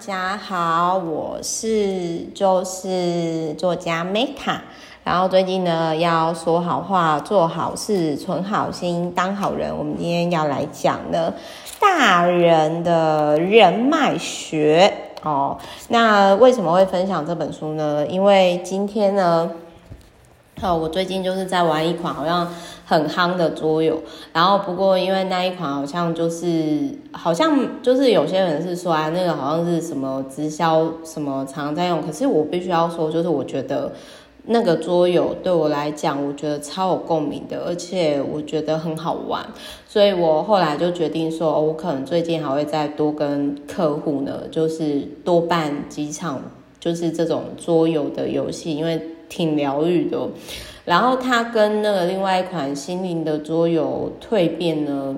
大家好，我是就是作家 Meta，然后最近呢要说好话、做好事、存好心、当好人。我们今天要来讲呢大人的人脉学哦。那为什么会分享这本书呢？因为今天呢。哦，我最近就是在玩一款好像很夯的桌游，然后不过因为那一款好像就是好像就是有些人是说啊，那个好像是什么直销什么常在用，可是我必须要说，就是我觉得那个桌游对我来讲，我觉得超有共鸣的，而且我觉得很好玩，所以我后来就决定说，我可能最近还会再多跟客户呢，就是多办几场，就是这种桌游的游戏，因为。挺疗愈的，然后它跟那个另外一款心灵的桌游蜕变呢，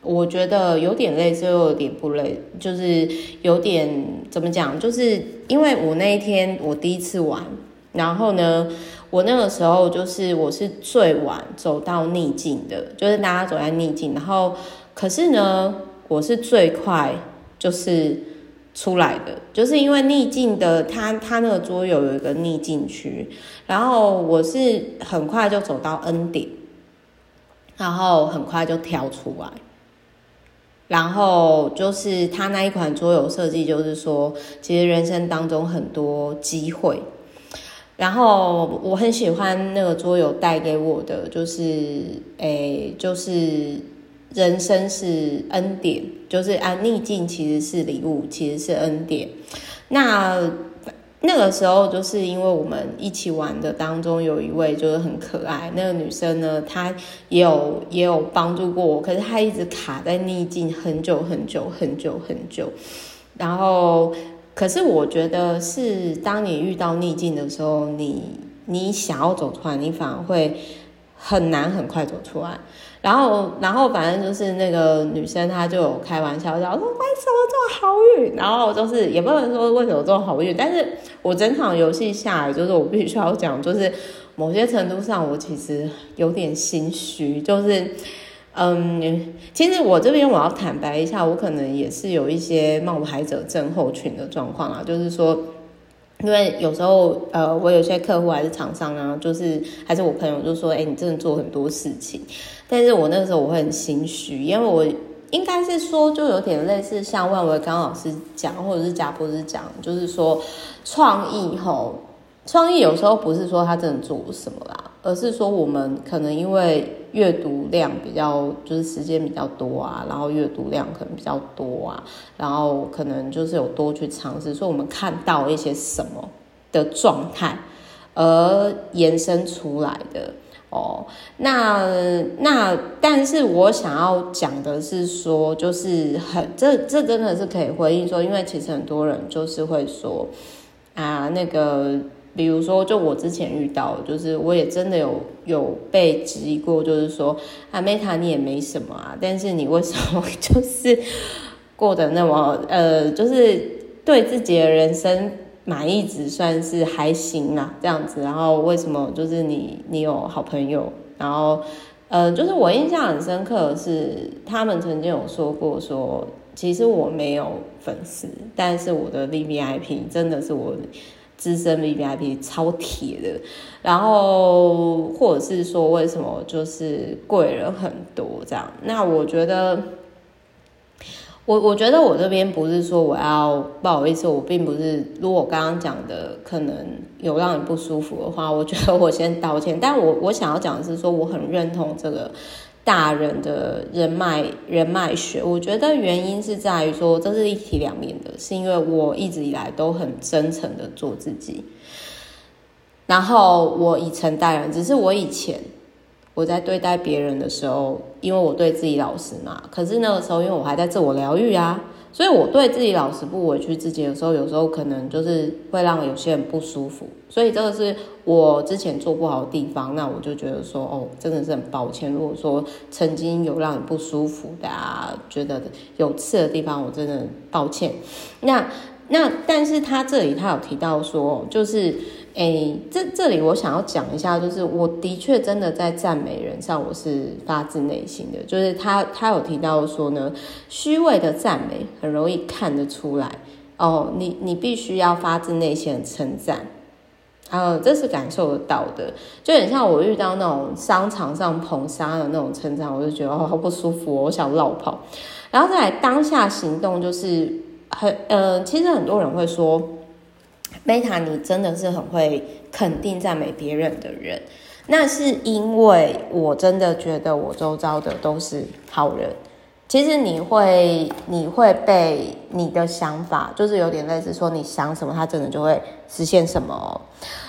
我觉得有点类似，又有点不类，就是有点怎么讲？就是因为我那一天我第一次玩，然后呢，我那个时候就是我是最晚走到逆境的，就是大家走在逆境，然后可是呢，我是最快，就是。出来的，就是因为逆境的，他他那个桌游有一个逆境区，然后我是很快就走到 N 点，然后很快就跳出来，然后就是他那一款桌游设计，就是说，其实人生当中很多机会，然后我很喜欢那个桌游带给我的，就是诶，就是。人生是恩典，就是啊，逆境其实是礼物，其实是恩典。那那个时候，就是因为我们一起玩的当中有一位就是很可爱那个女生呢，她也有也有帮助过我，可是她一直卡在逆境很久很久很久很久。然后，可是我觉得是当你遇到逆境的时候，你你想要走出来，你反而会很难很快走出来。然后，然后反正就是那个女生，她就有开玩笑，讲说为什么这么好运？然后就是也不能说为什么这么好运，但是我整场游戏下来，就是我必须要讲，就是某些程度上，我其实有点心虚，就是嗯，其实我这边我要坦白一下，我可能也是有一些冒牌者症候群的状况啊，就是说。因为有时候，呃，我有些客户还是厂商啊，就是还是我朋友就说，哎、你真的做很多事情，但是我那个时候我会很心虚，因为我应该是说，就有点类似像万维刚老师讲，或者是贾博士讲，就是说创意吼。创意有时候不是说他真的做什么啦，而是说我们可能因为阅读量比较，就是时间比较多啊，然后阅读量可能比较多啊，然后可能就是有多去尝试，所以我们看到一些什么的状态而延伸出来的哦。那那，但是我想要讲的是说，就是很这这真的是可以回应说，因为其实很多人就是会说啊那个。比如说，就我之前遇到，就是我也真的有有被质疑过，就是说啊，Meta 你也没什么啊，但是你为什么就是过得那么呃，就是对自己的人生满意值算是还行啊，这样子，然后为什么就是你你有好朋友，然后呃，就是我印象很深刻的是，他们曾经有说过说，其实我没有粉丝，但是我的 VVIP 真的是我。资深 VVIP 超铁的，然后或者是说为什么就是贵人很多这样？那我觉得，我我觉得我这边不是说我要不好意思，我并不是。如果我刚刚讲的可能有让你不舒服的话，我觉得我先道歉。但我我想要讲的是说，我很认同这个。大人的人脉人脉学，我觉得原因是在于说，这是一体两面的，是因为我一直以来都很真诚的做自己，然后我以诚待人，只是我以前我在对待别人的时候，因为我对自己老实嘛，可是那个时候因为我还在自我疗愈啊。所以我对自己老实不委屈自己的时候，有时候可能就是会让有些人不舒服。所以这个是我之前做不好的地方，那我就觉得说，哦，真的是很抱歉。如果说曾经有让你不舒服的啊，觉得有刺的地方，我真的抱歉。那 那但是他这里他有提到说，就是。哎，这这里我想要讲一下，就是我的确真的在赞美人上，我是发自内心的。就是他他有提到说呢，虚伪的赞美很容易看得出来，哦，你你必须要发自内心的称赞。呃，这是感受得到的，就很像我遇到那种商场上捧杀的那种称赞，我就觉得哦好不舒服哦，我想落跑。然后再来当下行动，就是很呃，其实很多人会说贝塔你真的是很会肯定赞美别人的人，那是因为我真的觉得我周遭的都是好人。其实你会你会被你的想法，就是有点类似说你想什么，他真的就会实现什么。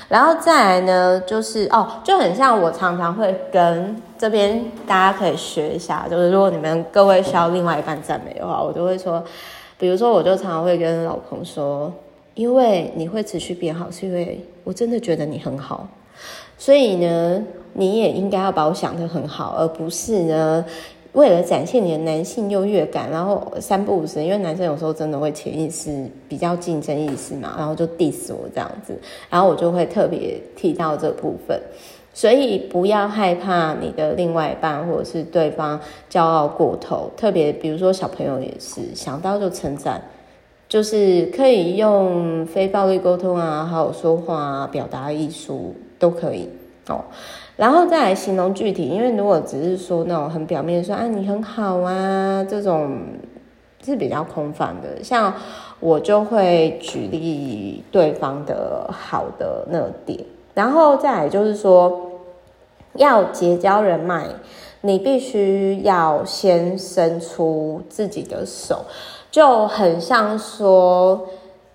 然后再来呢，就是哦，就很像我常常会跟这边大家可以学一下，就是如果你们各位需要另外一半赞美的话，我就会说，比如说我就常常会跟老公说，因为你会持续变好，是因为我真的觉得你很好，所以呢，你也应该要把我想得很好，而不是呢。为了展现你的男性优越感，然后三不五时，因为男生有时候真的会潜意识比较竞争意识嘛，然后就 diss 我这样子，然后我就会特别提到这部分，所以不要害怕你的另外一半或者是对方骄傲过头，特别比如说小朋友也是想到就称赞，就是可以用非暴力沟通啊，好好说话，表达艺术都可以哦。然后再来形容具体，因为如果只是说那种很表面说啊你很好啊这种是比较空泛的，像我就会举例对方的好的那点，然后再来就是说要结交人脉，你必须要先伸出自己的手，就很像说，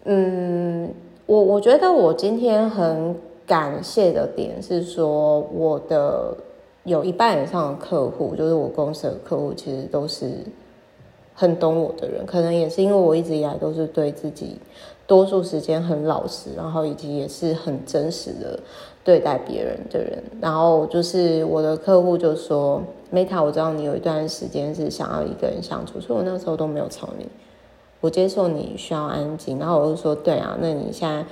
嗯，我我觉得我今天很。感谢的点是说，我的有一半以上的客户，就是我公司的客户，其实都是很懂我的人。可能也是因为我一直以来都是对自己多数时间很老实，然后以及也是很真实的对待别人的人。然后就是我的客户就说：“Meta，我知道你有一段时间是想要一个人相处，所以我那时候都没有吵你，我接受你需要安静。”然后我就说：“对啊，那你现在。”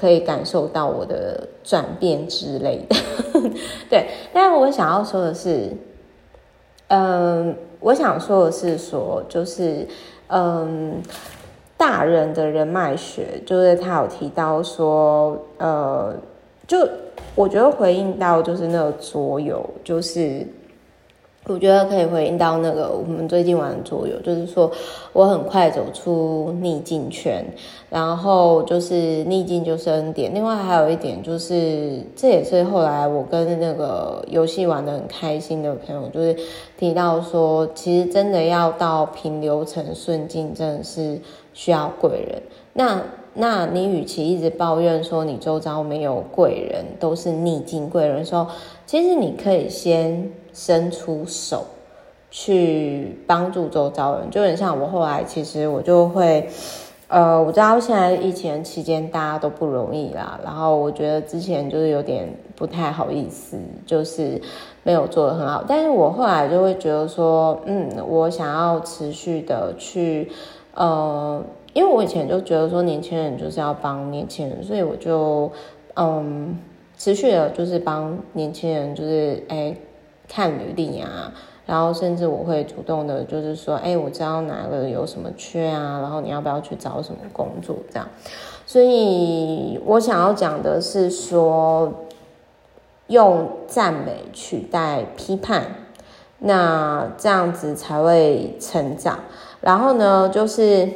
可以感受到我的转变之类的，对。但我想要说的是，嗯，我想说的是说，就是，嗯，大人的人脉学，就是他有提到说，呃，就我觉得回应到就是那个桌游，就是。我觉得可以回应到那个我们最近玩的桌游，就是说我很快走出逆境圈，然后就是逆境就是恩典。另外还有一点就是，这也是后来我跟那个游戏玩得很开心的朋友，就是提到说，其实真的要到平流层顺境，真的是需要贵人。那那你与其一直抱怨说你周遭没有贵人，都是逆境贵人，说其实你可以先。伸出手去帮助周遭人，就很像我后来，其实我就会，呃，我知道现在疫情期间大家都不容易啦，然后我觉得之前就是有点不太好意思，就是没有做得很好，但是我后来就会觉得说，嗯，我想要持续的去，呃，因为我以前就觉得说年轻人就是要帮年轻人，所以我就，嗯，持续的就是帮年轻人，就是哎。看履历啊，然后甚至我会主动的，就是说，哎，我知道哪个有什么缺啊，然后你要不要去找什么工作这样。所以我想要讲的是说，用赞美取代批判，那这样子才会成长。然后呢，就是。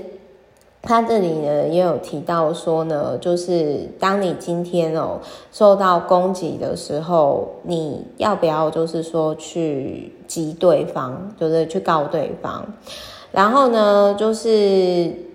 他这里呢也有提到说呢，就是当你今天哦受到攻击的时候，你要不要就是说去击对方，就是去告对方？然后呢，就是。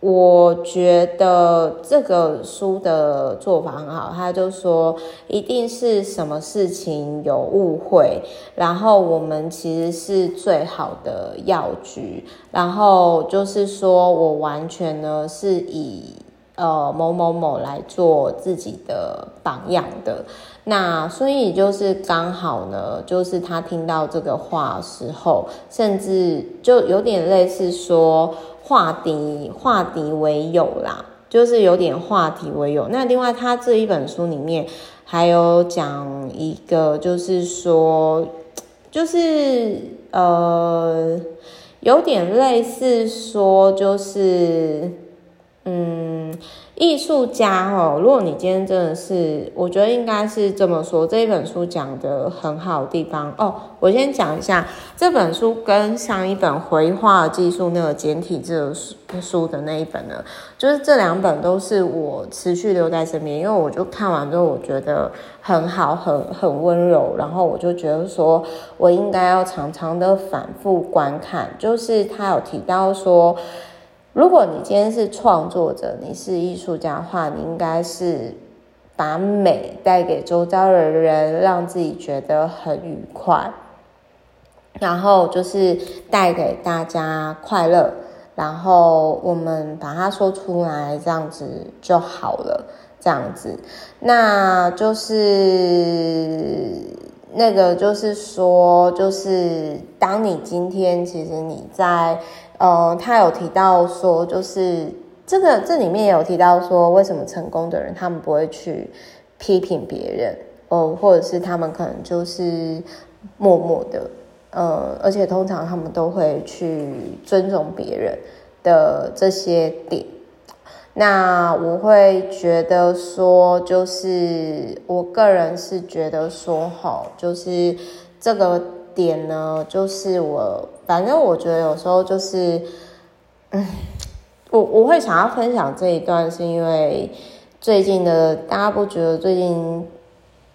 我觉得这个书的做法很好，他就说一定是什么事情有误会，然后我们其实是最好的药局，然后就是说我完全呢是以呃某某某来做自己的榜样的，那所以就是刚好呢，就是他听到这个话的时候，甚至就有点类似说。化敌化敌为友啦，就是有点化敌为友。那另外，他这一本书里面还有讲一个，就是说，就是呃，有点类似说，就是嗯。艺术家哦，如果你今天真的是，我觉得应该是这么说，这一本书讲的很好的地方哦。我先讲一下这本书跟上一本绘画技术那个简体字书的那一本呢，就是这两本都是我持续留在身边，因为我就看完之后，我觉得很好，很很温柔，然后我就觉得说我应该要常常的反复观看，就是他有提到说。如果你今天是创作者，你是艺术家的话，你应该是把美带给周遭的人，让自己觉得很愉快，然后就是带给大家快乐，然后我们把它说出来，这样子就好了。这样子，那就是那个，就是说，就是当你今天其实你在。呃，他有提到说，就是这个这里面也有提到说，为什么成功的人他们不会去批评别人，呃，或者是他们可能就是默默的，呃，而且通常他们都会去尊重别人的这些点。那我会觉得说，就是我个人是觉得说，好，就是这个点呢，就是我。反正我觉得有时候就是，嗯，我我会想要分享这一段，是因为最近的大家不觉得最近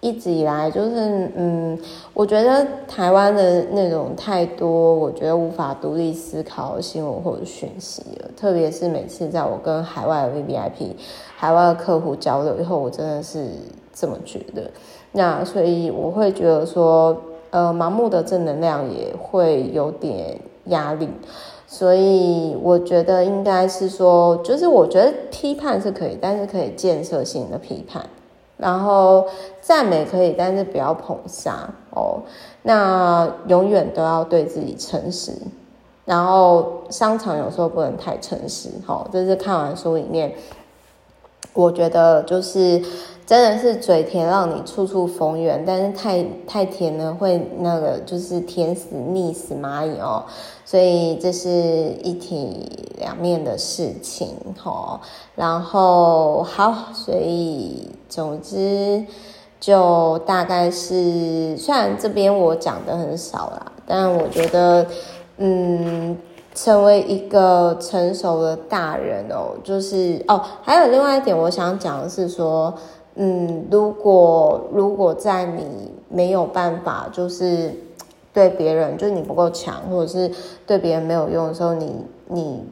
一直以来就是，嗯，我觉得台湾的那种太多，我觉得无法独立思考新闻或者讯息了。特别是每次在我跟海外的 VVIP、海外的客户交流以后，我真的是这么觉得。那所以我会觉得说。呃，盲目的正能量也会有点压力，所以我觉得应该是说，就是我觉得批判是可以，但是可以建设性的批判，然后赞美可以，但是不要捧杀哦。那永远都要对自己诚实，然后商场有时候不能太诚实，好，这是看完书里面，我觉得就是。真的是嘴甜，让你处处逢源，但是太太甜呢，会那个就是甜死腻死蚂蚁哦。所以这是一体两面的事情齁。然后好，所以总之就大概是，虽然这边我讲的很少啦，但我觉得，嗯，成为一个成熟的大人哦，就是哦，还有另外一点我想讲的是说。嗯，如果如果在你没有办法，就是对别人，就是你不够强，或者是对别人没有用的时候，你你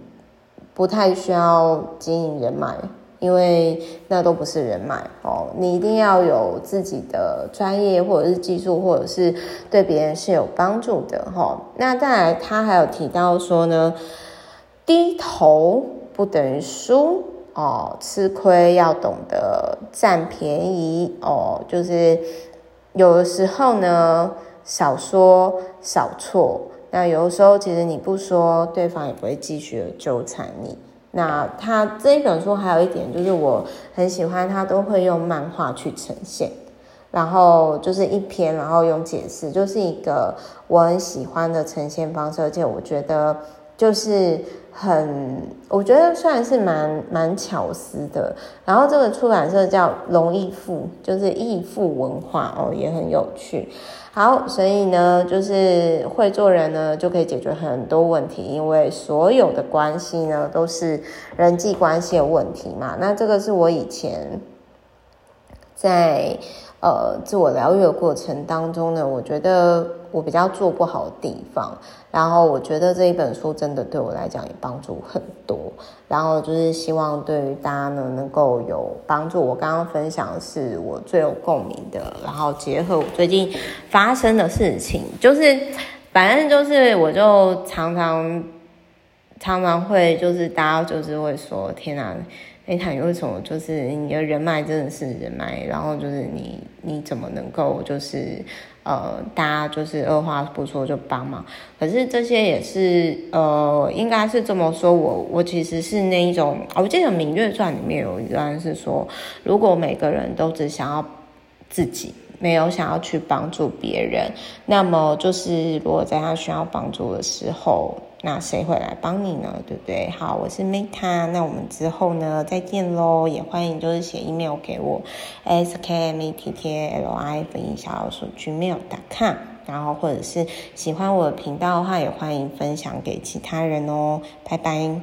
不太需要经营人脉，因为那都不是人脉哦。你一定要有自己的专业，或者是技术，或者是对别人是有帮助的哈、哦。那再来，他还有提到说呢，低头不等于输。哦，吃亏要懂得占便宜哦，就是有的时候呢，少说少错。那有的时候，其实你不说，对方也不会继续纠缠你。那他这一本书还有一点，就是我很喜欢，他都会用漫画去呈现，然后就是一篇，然后用解释，就是一个我很喜欢的呈现方式，而且我觉得就是。很，我觉得算是蛮蛮巧思的。然后这个出版社叫龙易富，就是易富文化哦，也很有趣。好，所以呢，就是会做人呢，就可以解决很多问题，因为所有的关系呢，都是人际关系的问题嘛。那这个是我以前在。呃，自我疗愈的过程当中呢，我觉得我比较做不好的地方，然后我觉得这一本书真的对我来讲也帮助很多，然后就是希望对于大家呢能够有帮助。我刚刚分享的是我最有共鸣的，然后结合我最近发生的事情，就是反正就是我就常常常常会就是大家就是会说，天哪！哎，他为什么就是你的人脉真的是人脉，然后就是你你怎么能够就是呃，大家就是二话不说就帮忙？可是这些也是呃，应该是这么说，我我其实是那一种，我记得《芈月传》里面有一段是说，如果每个人都只想要自己，没有想要去帮助别人，那么就是如果在他需要帮助的时候。那谁会来帮你呢？对不对？好，我是 Meta，那我们之后呢再见喽，也欢迎就是写 email 给我，s k m e t t l i 福音小老鼠 gmail.com，然后或者是喜欢我的频道的话，也欢迎分享给其他人哦，拜拜。